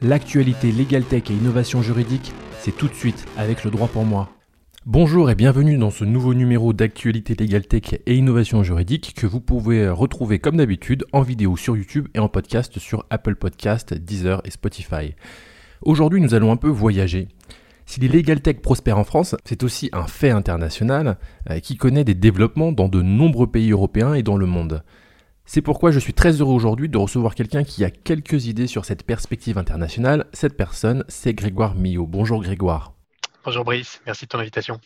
L'actualité Legal Tech et innovation juridique, c'est tout de suite avec le droit pour moi. Bonjour et bienvenue dans ce nouveau numéro d'actualité Legal Tech et innovation juridique que vous pouvez retrouver comme d'habitude en vidéo sur YouTube et en podcast sur Apple Podcast, Deezer et Spotify. Aujourd'hui, nous allons un peu voyager. Si les Legal Tech prospèrent en France, c'est aussi un fait international euh, qui connaît des développements dans de nombreux pays européens et dans le monde. C'est pourquoi je suis très heureux aujourd'hui de recevoir quelqu'un qui a quelques idées sur cette perspective internationale. Cette personne, c'est Grégoire Millot. Bonjour Grégoire. Bonjour Brice, merci de ton invitation.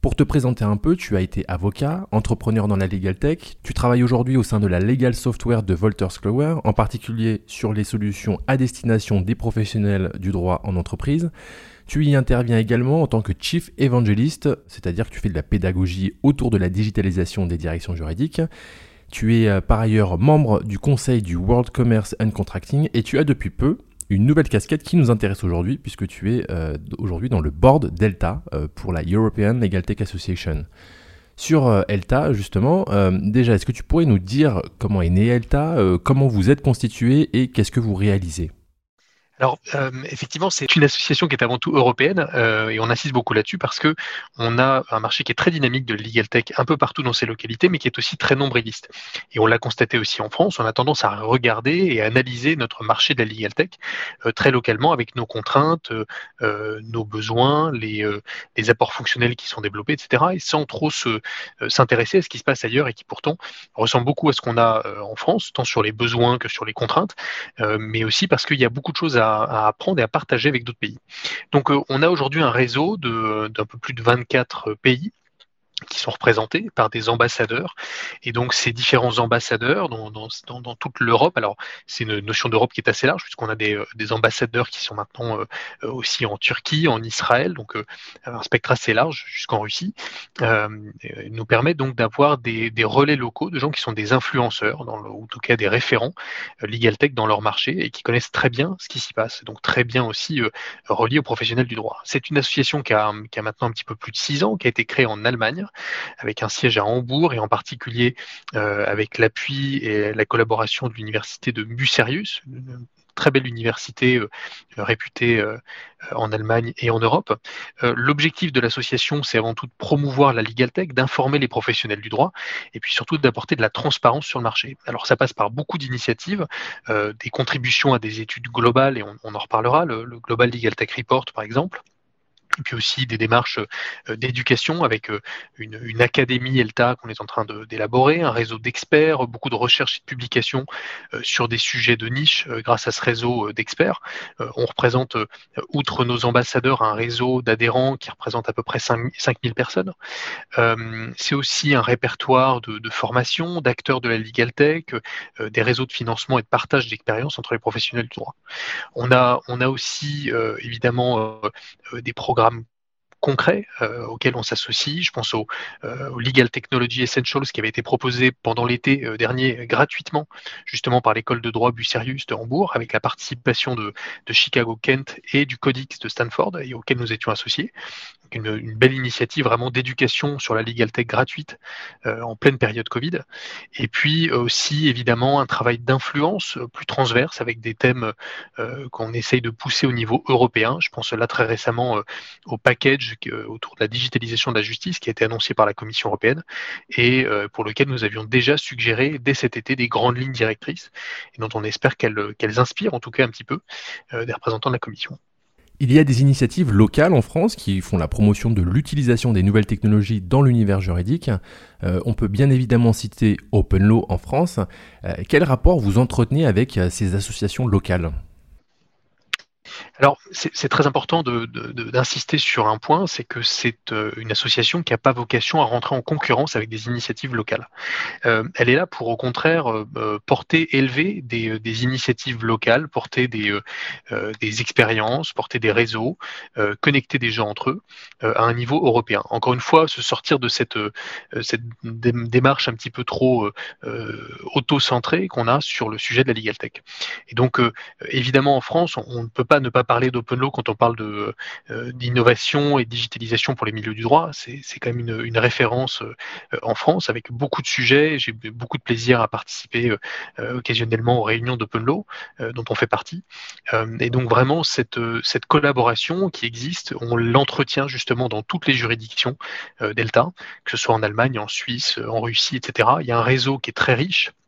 Pour te présenter un peu, tu as été avocat, entrepreneur dans la legal tech. Tu travailles aujourd'hui au sein de la legal software de Wolters Kluwer, en particulier sur les solutions à destination des professionnels du droit en entreprise. Tu y interviens également en tant que chief evangelist, c'est-à-dire que tu fais de la pédagogie autour de la digitalisation des directions juridiques. Tu es euh, par ailleurs membre du conseil du World Commerce and Contracting et tu as depuis peu une nouvelle casquette qui nous intéresse aujourd'hui puisque tu es euh, aujourd'hui dans le board Delta euh, pour la European Legal Tech Association. Sur ELTA, justement, déjà, est-ce que tu pourrais nous dire comment est né ELTA, comment vous êtes constitué et qu'est-ce que vous réalisez? Alors, euh, effectivement, c'est une association qui est avant tout européenne euh, et on insiste beaucoup là-dessus parce que on a un marché qui est très dynamique de legal tech un peu partout dans ces localités, mais qui est aussi très nombriliste. Et on l'a constaté aussi en France. On a tendance à regarder et analyser notre marché de la legal tech euh, très localement avec nos contraintes, nos besoins, les, les, apports fonctionnels qui sont développés, etc. Et sans trop se s'intéresser à ce qui se passe ailleurs et qui pourtant ressemble beaucoup à ce qu'on a en France, tant sur les besoins que sur les contraintes, mais aussi parce qu'il y a beaucoup de choses à à, apprendre et à partager avec d'autres pays. Donc euh, on a aujourd'hui un réseau d'un peu plus de 24 pays qui sont représentés par des ambassadeurs. Et donc ces différents ambassadeurs dans, toute l'Europe, alors c'est une notion d'Europe qui est assez large, puisqu'on a des, euh, des, ambassadeurs qui sont maintenant euh, euh, aussi en Turquie, en Israël, donc un spectre assez large jusqu'en Russie, euh, nous permet donc d'avoir des, relais locaux de gens qui sont des influenceurs, dans le, ou en tout cas des référents Legal Tech dans leur marché et qui connaissent très bien ce qui s'y passe, donc très bien aussi reliés aux professionnels du droit. C'est une association qui a, qui a maintenant un petit peu plus de six ans, qui a été créée en Allemagne, avec un siège à Hambourg et en particulier euh, avec l'appui et la collaboration de l'université de Bucerius, une très belle université euh, réputée euh, en Allemagne et en Europe. L'objectif de l'association, c'est avant tout de promouvoir la legal tech, d'informer les professionnels du droit et puis surtout d'apporter de la transparence sur le marché. Alors ça passe par beaucoup d'initiatives, des contributions à des études globales et on, en reparlera, le, le Global Legal Tech Report par exemple et puis aussi des démarches euh, d'éducation avec euh, une, académie ELTA qu'on est en train d'élaborer, un réseau d'experts, beaucoup de recherches et de publications euh, sur des sujets de niche grâce à ce réseau d'experts. On représente, outre nos ambassadeurs, un réseau d'adhérents qui représente à peu près 5000 personnes. C'est aussi un répertoire de, de formation, d'acteurs de la Legal Tech, des réseaux de financement et de partage d'expériences entre les professionnels du droit. On a, on a aussi évidemment des programmes concrets euh, auxquels on s'associe. Je pense au, euh, Legal Technology Essentials qui avait été proposé pendant l'été euh, dernier gratuitement, justement par l'école de droit Bucerius de Hambourg, avec la participation de, de, Chicago Kent et du Codex de Stanford, et auquel nous étions associés. Une, belle initiative vraiment d'éducation sur la legal tech gratuite en pleine période Covid. Et puis aussi évidemment un travail d'influence plus transverse avec des thèmes qu'on essaye de pousser au niveau européen. Je pense là très récemment au package autour de la digitalisation de la justice qui a été annoncé par la Commission européenne et euh, pour lequel nous avions déjà suggéré dès cet été des grandes lignes directrices et dont on espère qu'elles inspirent en tout cas un petit peu euh, des représentants de la Commission. Il y a des initiatives locales en France qui font la promotion de l'utilisation des nouvelles technologies dans l'univers juridique. Euh, on peut bien évidemment citer Open Law en France. quel rapport vous entretenez avec ces associations locales? Alors, c'est très important d'insister sur un point, c'est que c'est euh, une association qui n'a pas vocation à rentrer en concurrence avec des initiatives locales. Euh, elle est là pour, au contraire, euh, porter, élever des, initiatives locales, porter des, expériences, porter des réseaux, connecter des gens entre eux à un niveau européen. Encore une fois, se sortir de cette, cette démarche un petit peu trop auto-centrée qu'on a sur le sujet de la legal tech. Et donc, évidemment, en France, on ne peut pas ne pas parler d'open law quand on parle de d'innovation et digitalisation pour les milieux du droit. C'est quand même une, référence en France avec beaucoup de sujets. J'ai beaucoup de plaisir à participer occasionnellement aux réunions d'open law dont on fait partie. et donc vraiment cette cette collaboration qui existe, on l'entretient justement dans toutes les juridictions Delta, que ce soit en Allemagne, en Suisse, en Russie, etc. Il y a un réseau qui est très riche euh,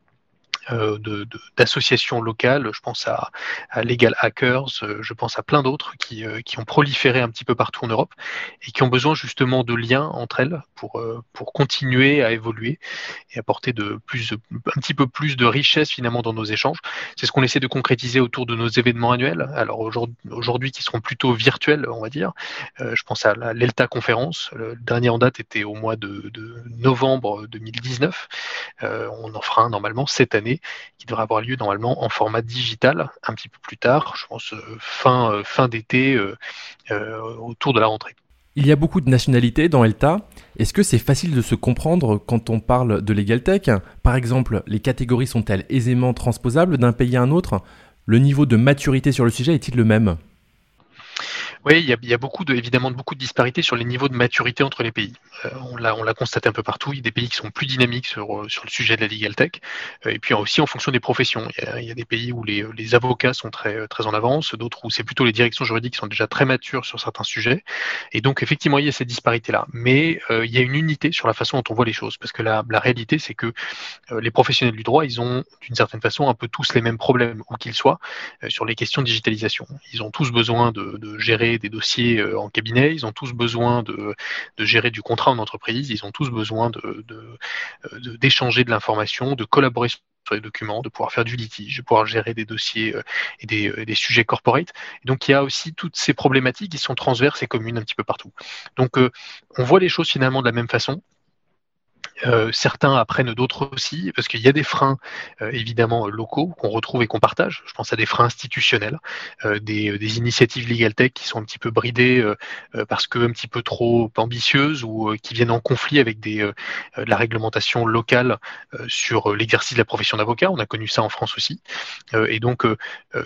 d'associations locales, je pense à, Legal Hackers, euh, je pense à plein d'autres qui, euh, qui, ont proliféré un petit peu partout en Europe et qui ont besoin justement de liens entre elles pour, pour continuer à évoluer et apporter de plus, un petit peu plus de richesse finalement dans nos échanges. C'est ce qu'on essaie de concrétiser autour de nos événements annuels. Alors aujourd'hui, qui seront plutôt virtuels, on va dire. je pense à l'ELTA conférence. Le dernier en date était au mois de, novembre 2019. on en fera normalement cette année qui devrait avoir lieu normalement en format digital un petit peu plus tard, je pense euh, fin, euh, fin d'été, euh, autour de la rentrée. Il y a beaucoup de nationalités dans ELTA. Est-ce que c'est facile de se comprendre quand on parle de Legal Tech? Par exemple, les catégories sont-elles aisément transposables d'un pays à un autre? Le niveau de maturité sur le sujet est-il le même? Oui, il y a, évidemment beaucoup de disparités sur les niveaux de maturité entre les pays. Euh, on l'a constaté un peu partout. Il y a des pays qui sont plus dynamiques sur, sur le sujet de la legal tech. Euh, et puis aussi en fonction des professions. Il y a, des pays où les, avocats sont très, en avance, d'autres où c'est plutôt les directions juridiques qui sont déjà très matures sur certains sujets. Et donc effectivement, il y a cette disparité-là. Mais euh, il y a une unité sur la façon dont on voit les choses. Parce que la, réalité, c'est que les professionnels du droit, ils ont d'une certaine façon un peu tous les mêmes problèmes, où qu'ils soient, sur les questions de digitalisation. Ils ont tous besoin de gérer des dossiers euh, en cabinet, ils ont tous besoin de, gérer du contrat en entreprise, ils ont tous besoin d'échanger de, l'information, de collaborer sur les documents, de pouvoir faire du litige, de pouvoir gérer des dossiers euh, et des, sujets corporate. donc il y a aussi toutes ces problématiques qui sont transverses et communes un petit peu partout. Donc euh, on voit les choses finalement de la même façon. Euh, certains apprennent d'autres aussi, parce qu'il y a des freins euh, évidemment locaux qu'on retrouve et qu'on partage. Je pense à des freins institutionnels, euh, des, initiatives legal tech qui sont un petit peu bridées parce que un petit peu trop ambitieuses ou qui viennent en conflit avec la réglementation locale sur l'exercice de la profession d'avocat. On a connu ça en France aussi. et donc,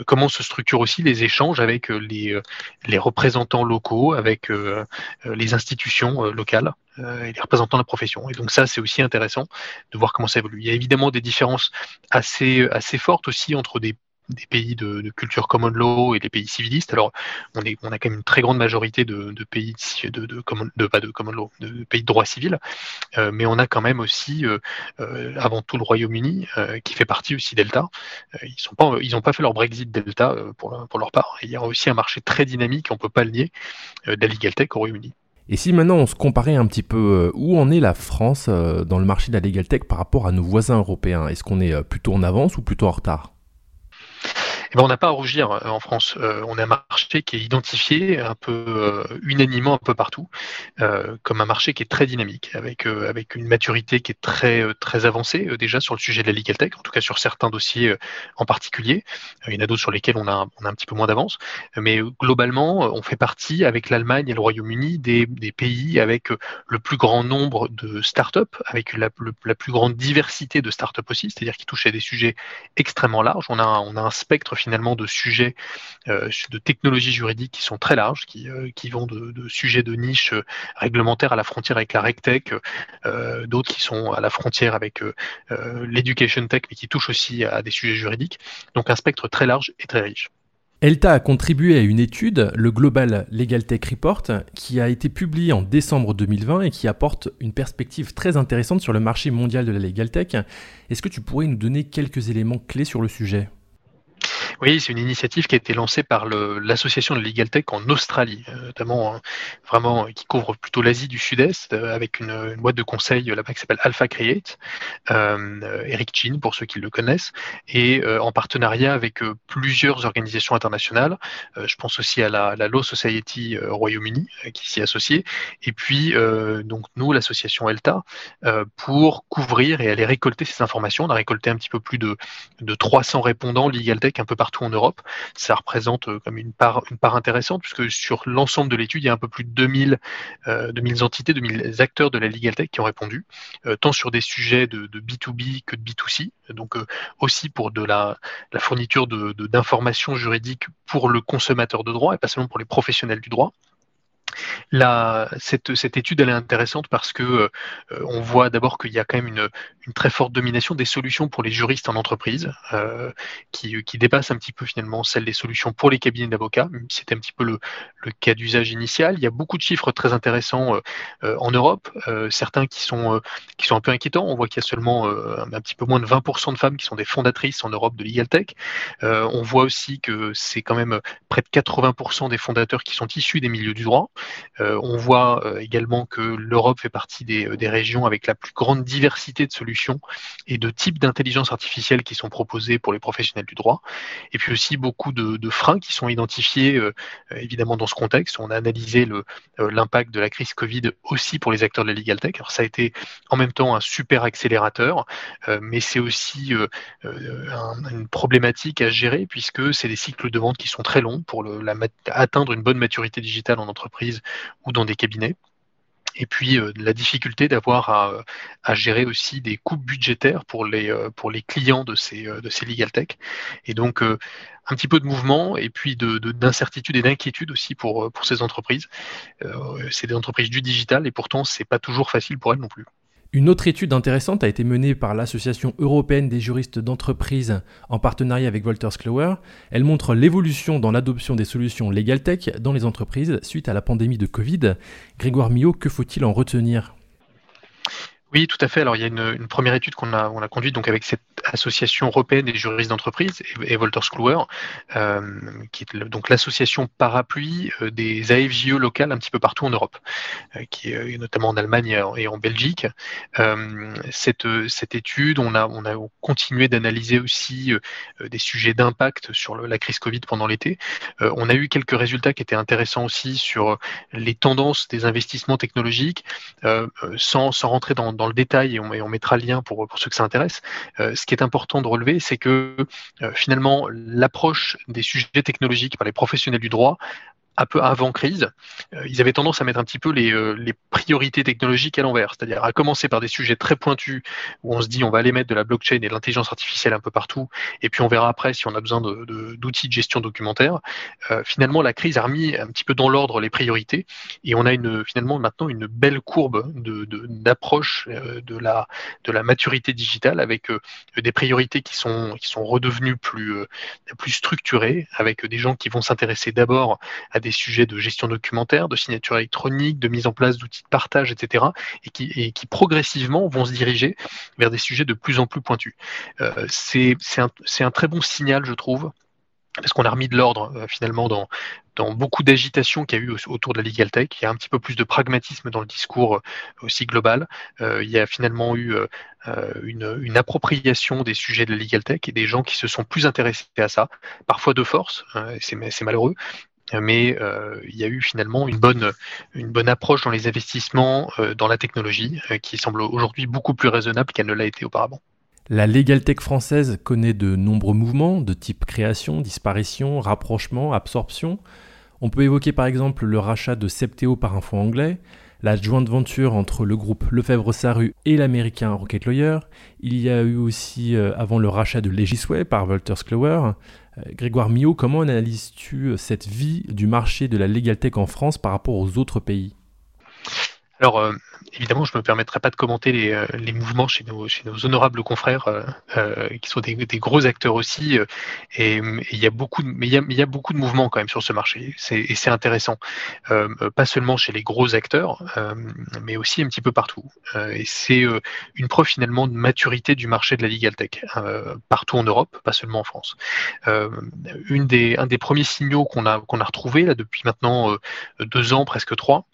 comment se structurent aussi les échanges avec les représentants locaux, avec les institutions locales et les représentants de la profession. Et donc ça, c'est aussi intéressant de voir comment ça évolue. Il y a évidemment des différences assez, assez fortes aussi entre des des pays de, culture common law et les pays civilistes. Alors, on, a quand même une très grande majorité de, pays de, common, pas de common law, de, pays de droit civil, euh, mais on a quand même aussi, euh, euh, avant tout, le Royaume-Uni, qui fait partie aussi Delta. ils n'ont pas, fait leur Brexit Delta pour, leur part. il y a aussi un marché très dynamique, on ne peut pas le nier, de au Royaume-Uni. Et si maintenant on se comparait un petit peu euh, où en est la France euh, dans le marché de la legal tech par rapport à nos voisins européens? Est-ce qu'on est euh, plutôt en avance ou plutôt en retard? Eh ben, on n'a pas à rougir euh, en France. Euh, on a un marché qui est identifié un peu euh, unanimement un peu partout comme un marché qui est très dynamique, avec une maturité qui est très avancée déjà sur le sujet de la legal tech, en tout cas sur certains dossiers en particulier. il y en a d'autres sur lesquels on a un petit peu moins d'avance, mais globalement, on fait partie avec l'Allemagne et le Royaume-Uni des, pays avec le plus grand nombre de startups, avec la, la plus grande diversité de startups aussi, c'est-à-dire qui touchent à des sujets extrêmement larges. On a on a un spectre finalement de sujets euh, de technologies juridiques qui sont très larges, qui, euh, qui vont de, sujets de niche euh, réglementaire à la frontière avec la RegTech, d'autres qui sont à la frontière avec l'Education Tech, mais qui touchent aussi à des sujets juridiques. Donc un spectre très large et très riche. ELTA a contribué à une étude, le Global Legal Tech Report, qui a été publié en décembre 2020 et qui apporte une perspective très intéressante sur le marché mondial de la Legal Tech. Est-ce que tu pourrais nous donner quelques éléments clés sur le sujet? Oui, c'est une initiative qui a été lancée par l'association de Legal Tech en Australie, euh, notamment hein, vraiment qui couvre plutôt l'Asie du Sud-Est, euh, avec une, boîte de conseil là-bas qui s'appelle Alpha Create, euh, Eric Chin pour ceux qui le connaissent, et en partenariat avec plusieurs organisations internationales. je pense aussi à la, Law Society Royaume-Uni qui s'y est associée, et puis donc nous, l'association ELTA, pour couvrir et aller récolter ces informations. On a récolté un petit peu plus de, de 300 répondants Legal Tech un peu partout partout en Europe. Ça représente comme une part, une part intéressante puisque sur l'ensemble de l'étude, il y a un peu plus de 2000, 2000 entités, 2000 acteurs de la Legal Tech qui ont répondu, tant sur des sujets de, B2B que de B2C, donc aussi pour de la, la fourniture d'informations juridiques pour le consommateur de droit et pas seulement pour les professionnels du droit. Cette, étude elle est intéressante parce que euh, on voit d'abord qu'il y a quand même une, très forte domination des solutions pour les juristes en entreprise euh, qui, dépasse un petit peu finalement celle des solutions pour les cabinets d'avocats. C'était un petit peu le, cas d'usage initial. Il y a beaucoup de chiffres très intéressants euh, en Europe, certains qui sont, un peu inquiétants. On voit qu'il y a seulement un petit peu moins de 20% de femmes qui sont des fondatrices en Europe de Legal Tech. on voit aussi que c'est quand même près de 80% des fondateurs qui sont issus des milieux du droit. Euh, on voit euh, également que l'Europe fait partie euh, des, régions avec la plus grande diversité de solutions et de types d'intelligence artificielle qui sont proposés pour les professionnels du droit. Et puis aussi beaucoup de, freins qui sont identifiés évidemment dans ce contexte. On a analysé l'impact de la crise Covid aussi pour les acteurs de la Legal Tech. Alors ça a été en même temps un super accélérateur, mais c'est aussi une problématique à gérer puisque c'est des cycles de vente qui sont très longs pour atteindre une bonne maturité digitale en entreprise ou dans des cabinets. Et puis euh, la difficulté d'avoir à, gérer aussi des coupes budgétaires pour les, euh, pour les clients de ces, euh, de ces legal tech. Et donc un petit peu de mouvement et puis d'incertitude de, et d'inquiétude aussi pour, pour ces entreprises. c'est des entreprises du digital et pourtant c'est pas toujours facile pour elles non plus. Une autre étude intéressante a été menée par l'Association européenne des juristes d'entreprise en partenariat avec Wolters Kluwer. Elle montre l'évolution dans l'adoption des solutions Legal Tech dans les entreprises suite à la pandémie de Covid. Grégoire Millot, que faut-il en retenir? Oui, tout à fait. Alors, il y a une, première étude qu'on a, on a conduite donc avec cette association européenne des juristes d'entreprise et, Wolters Kluwer, euh, qui est donc l'association parapluie euh, des AFJE locales un petit peu partout en Europe, euh, qui est notamment en Allemagne et en Belgique. cette, cette étude, on a, on a continué d'analyser aussi des sujets d'impact sur la crise Covid pendant l'été. on a eu quelques résultats qui étaient intéressants aussi sur les tendances des investissements technologiques, sans, sans rentrer dans le détail et on, mettra le lien pour, ceux que ça intéresse. Euh, ce qui est important de relever, c'est que euh, finalement, l'approche des sujets technologiques par les professionnels du droit un peu avant crise, euh, ils avaient tendance à mettre un petit peu les, euh, les priorités technologiques à l'envers, c'est-à-dire à commencer par des sujets très pointus où on se dit on va aller mettre de la blockchain et de l'intelligence artificielle un peu partout, et puis on verra après si on a besoin d'outils de, gestion documentaire. Euh, finalement, la crise a remis un petit peu dans l'ordre les priorités, et on a finalement maintenant une belle courbe d'approche de, la, maturité digitale avec des priorités qui sont, redevenues plus, plus structurées, avec des gens qui vont s'intéresser d'abord à des sujets de gestion documentaire, de signature électronique, de mise en place d'outils de partage, etc., et qui, progressivement vont se diriger vers des sujets de plus en plus pointus. Euh, c'est un, très bon signal, je trouve, parce qu'on a remis de l'ordre euh, finalement dans, beaucoup d'agitation qu'il y a eu autour de la legal tech. Il y a un petit peu plus de pragmatisme dans le discours euh, aussi global. Euh, il y a finalement eu une, appropriation des sujets de la legal tech et des gens qui se sont plus intéressés à ça, parfois de force, c'est malheureux, mais euh, il y a eu finalement une bonne, une bonne approche dans les investissements euh, dans la technologie euh, qui semble aujourd'hui beaucoup plus raisonnable qu'elle ne l'a été auparavant. La Legal Tech française connaît de nombreux mouvements de type création, disparition, rapprochement, absorption. On peut évoquer par exemple le rachat de Septéo par un fonds anglais, la jointe venture entre le groupe Lefebvre-Saru et l'américain Rocket Lawyer. Il y a eu aussi avant le rachat de Legisway par Wolters Kluwer. Euh, Grégoire Millot, comment analyses-tu euh, cette vie du marché de la legal tech en France par rapport aux autres pays? Alors, euh, évidemment, je ne me permettrai pas de commenter les, euh, mouvements chez nos, honorables confrères, euh, qui sont des, gros acteurs aussi. et il y a beaucoup, de, mais il y beaucoup de mouvements quand même sur ce marché. Et c'est intéressant, pas seulement chez les gros acteurs, mais aussi un petit peu partout. et c'est une preuve finalement de maturité du marché de la legal tech partout en Europe, pas seulement en France. un des premiers signaux qu'on a qu'on a retrouvé là depuis maintenant deux ans, presque trois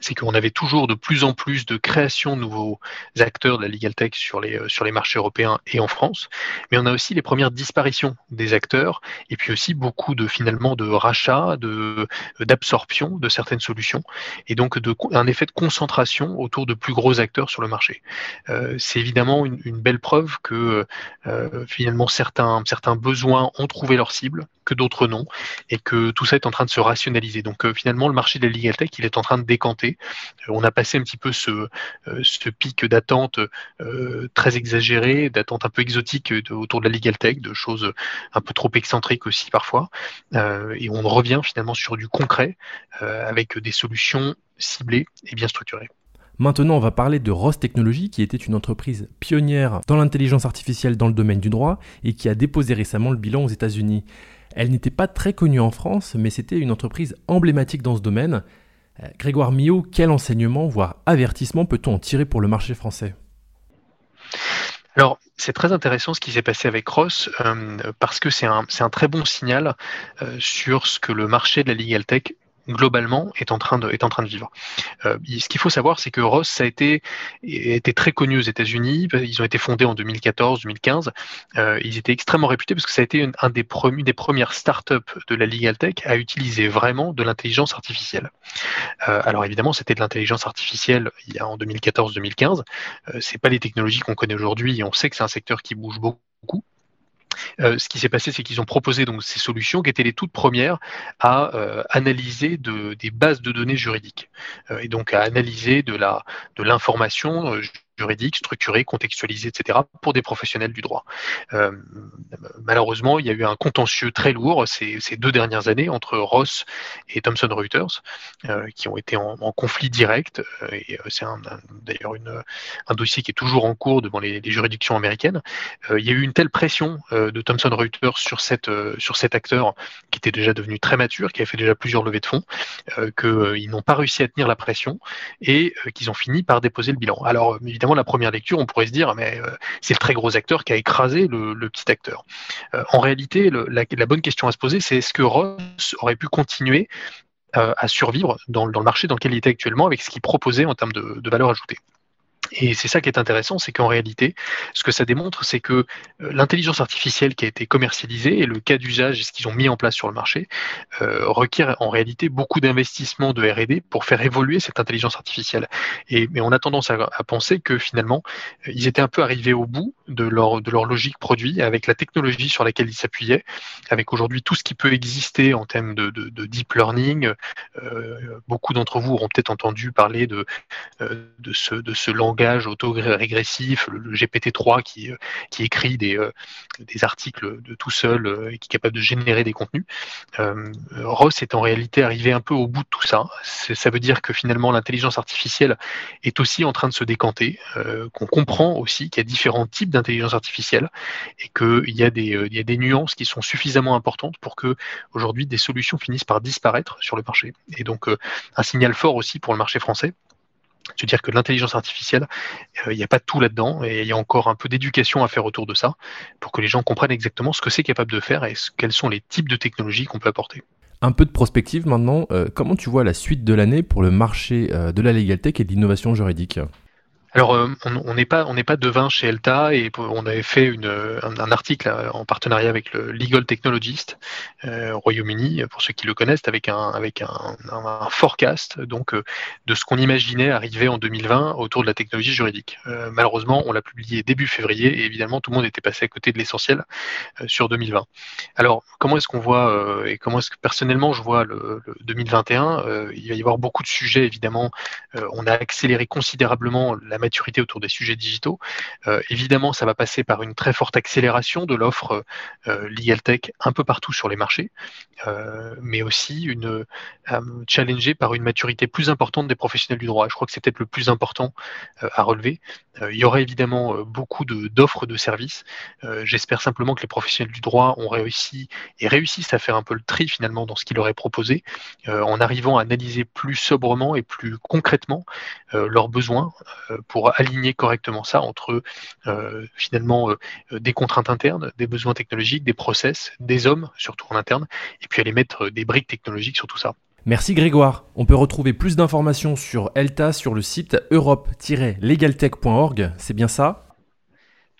c'est qu'on avait toujours de plus en plus de création de nouveaux acteurs de la legal tech sur les, euh, sur les marchés européens et en France, mais on a aussi les premières disparitions des acteurs et puis aussi beaucoup de finalement de rachats, de d'absorption de certaines solutions et donc de, un effet de concentration autour de plus gros acteurs sur le marché. Euh, c'est évidemment une, belle preuve que euh, finalement certains, certains besoins ont trouvé leur cible, que d'autres non, et que tout ça est en train de se rationaliser. Donc finalement le marché de la legal tech il est en train de décanter euh, on a passé un petit peu ce, euh, pic d'attente euh, très exagéré, d'attente un peu exotique autour de la legal tech, de choses un peu trop excentriques aussi parfois. et on revient finalement sur du concret avec des solutions ciblées et bien structurées. Maintenant, on va parler de Ross Technology, qui était une entreprise pionnière dans l'intelligence artificielle dans le domaine du droit et qui a déposé récemment le bilan aux États-Unis. Elle n'était pas très connue en France, mais c'était une entreprise emblématique dans ce domaine. Euh, Grégoire Millot, quel enseignement, voire avertissement peut-on en tirer pour le marché français? Alors, c'est très intéressant ce qui s'est passé avec Ross euh, parce que c'est un, très bon signal euh, sur ce que le marché de la legal tech globalement est en train de, vivre. Euh, ce qu'il faut savoir, c'est que Ross a été, très connu aux États-Unis. Ils ont été fondés en 2014-2015. Euh, ils étaient extrêmement réputés parce que ça a été un des, premières startups de la legal tech à utiliser vraiment de l'intelligence artificielle. Euh, alors évidemment, c'était de l'intelligence artificielle en 2014-2015. Euh, c'est pas les technologies qu'on connaît aujourd'hui. On sait que c'est un secteur qui bouge beaucoup. Euh, ce qui s'est passé, c'est qu'ils ont proposé donc ces solutions qui étaient les toutes premières à euh, analyser des bases de données juridiques euh, et donc à analyser de de l'information juridique, structuré, contextualisé, etc., pour des professionnels du droit. Euh, malheureusement, il y a eu un contentieux très lourd ces, deux dernières années entre Ross et Thomson Reuters, euh, qui ont été en, conflit direct. Euh, c'est d'ailleurs un dossier qui est toujours en cours devant les, juridictions américaines. Il y a eu une telle pression de Thomson Reuters sur, cet acteur qui était déjà devenu très mature, qui avait fait déjà plusieurs levées de fonds, qu'ils n'ont pas réussi à tenir la pression et qu'ils ont fini par déposer le bilan. Alors, évidemment, la première lecture, on pourrait se dire, mais euh, c'est le très gros acteur qui a écrasé le, petit acteur. Euh, en réalité, la, bonne question à se poser, c'est est-ce que Ross aurait pu continuer euh, à survivre dans, le marché dans lequel il était actuellement avec ce qu'il proposait en termes de valeur ajoutée? Et c'est ça qui est intéressant, c'est qu'en réalité, ce que ça démontre, c'est que euh, l'intelligence artificielle qui a été commercialisée et le cas d'usage et ce qu'ils ont mis en place sur le marché euh, requiert en réalité beaucoup d'investissements de R&D pour faire évoluer cette intelligence artificielle. Et mais on a tendance à, penser que finalement, euh, ils étaient un peu arrivés au bout de leur de leur logique produit avec la technologie sur laquelle ils s'appuyaient, avec aujourd'hui tout ce qui peut exister en termes de, de, de deep learning. Beaucoup d'entre vous auront peut-être entendu parler de de ce de ce langage langage auto-régressif, le, GPT-3 qui, euh, qui écrit des, euh, des articles de tout seul euh, et qui est capable de générer des contenus. Ross est en réalité arrivé un peu au bout de tout ça. Ça veut dire que finalement l'intelligence artificielle est aussi en train de se décanter, qu'on comprend aussi qu'il y a différents types d'intelligence artificielle et qu'il y, a des, y a des nuances qui sont suffisamment importantes pour que aujourd'hui des solutions finissent par disparaître sur le marché. Et donc un signal fort aussi pour le marché français cest dire que l'intelligence artificielle, euh, il n'y a pas tout là-dedans et il y a encore un peu d'éducation à faire autour de ça pour que les gens comprennent exactement ce que c'est capable de faire et quels sont les types de technologies qu'on peut apporter. Un peu de prospective maintenant, euh, comment tu vois la suite de l'année pour le marché euh, de la legal tech et de l'innovation juridique? Alors, euh, on n'est pas on n'est pas devin chez Elta et on avait fait un, article euh, en partenariat avec le Legal Technologist euh, Royaume-Uni, pour ceux qui le connaissent, avec un avec un, forecast donc euh, de ce qu'on imaginait arriver en 2020 autour de la technologie juridique. malheureusement, on l'a publié début février et évidemment tout le monde était passé à côté de l'essentiel sur 2020. Alors, comment est-ce qu'on voit et comment est-ce que personnellement je vois le, le 2021 Il va y avoir beaucoup de sujets évidemment. on a accéléré considérablement la maturité autour des sujets digitaux. Euh, évidemment, ça va passer par une très forte accélération de l'offre euh, legal tech un peu partout sur les marchés, euh, mais aussi une challengée par une maturité plus importante des professionnels du droit. Je crois que c'est peut-être le plus important à relever. il y aura évidemment beaucoup d'offres de, services. J'espère simplement que les professionnels du droit ont réussi et réussissent à faire un peu le tri finalement dans ce qu'ils leur est proposé, en arrivant à analyser plus sobrement et plus concrètement leurs besoins pour aligner correctement ça entre euh, finalement euh, des contraintes internes, des besoins technologiques, des process, des hommes surtout en interne, et puis aller mettre des briques technologiques sur tout ça. Merci Grégoire. On peut retrouver plus d'informations sur ELTA sur le site europe-legaltech.org, c'est bien ça?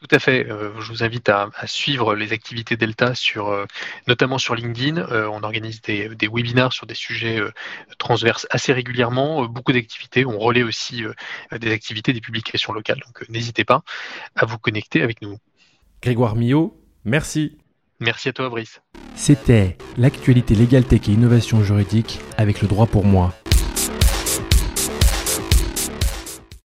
Tout à fait. Euh, je vous invite à, suivre les activités Delta, sur, euh, notamment sur LinkedIn. Euh, on organise des, des, webinars sur des sujets transverses assez régulièrement. beaucoup d'activités. On relaie aussi des activités des publications locales. Donc n'hésitez pas à vous connecter avec nous. Grégoire Millot, merci. Merci à toi, Brice. C'était l'actualité légale tech et innovation juridique avec le droit pour moi.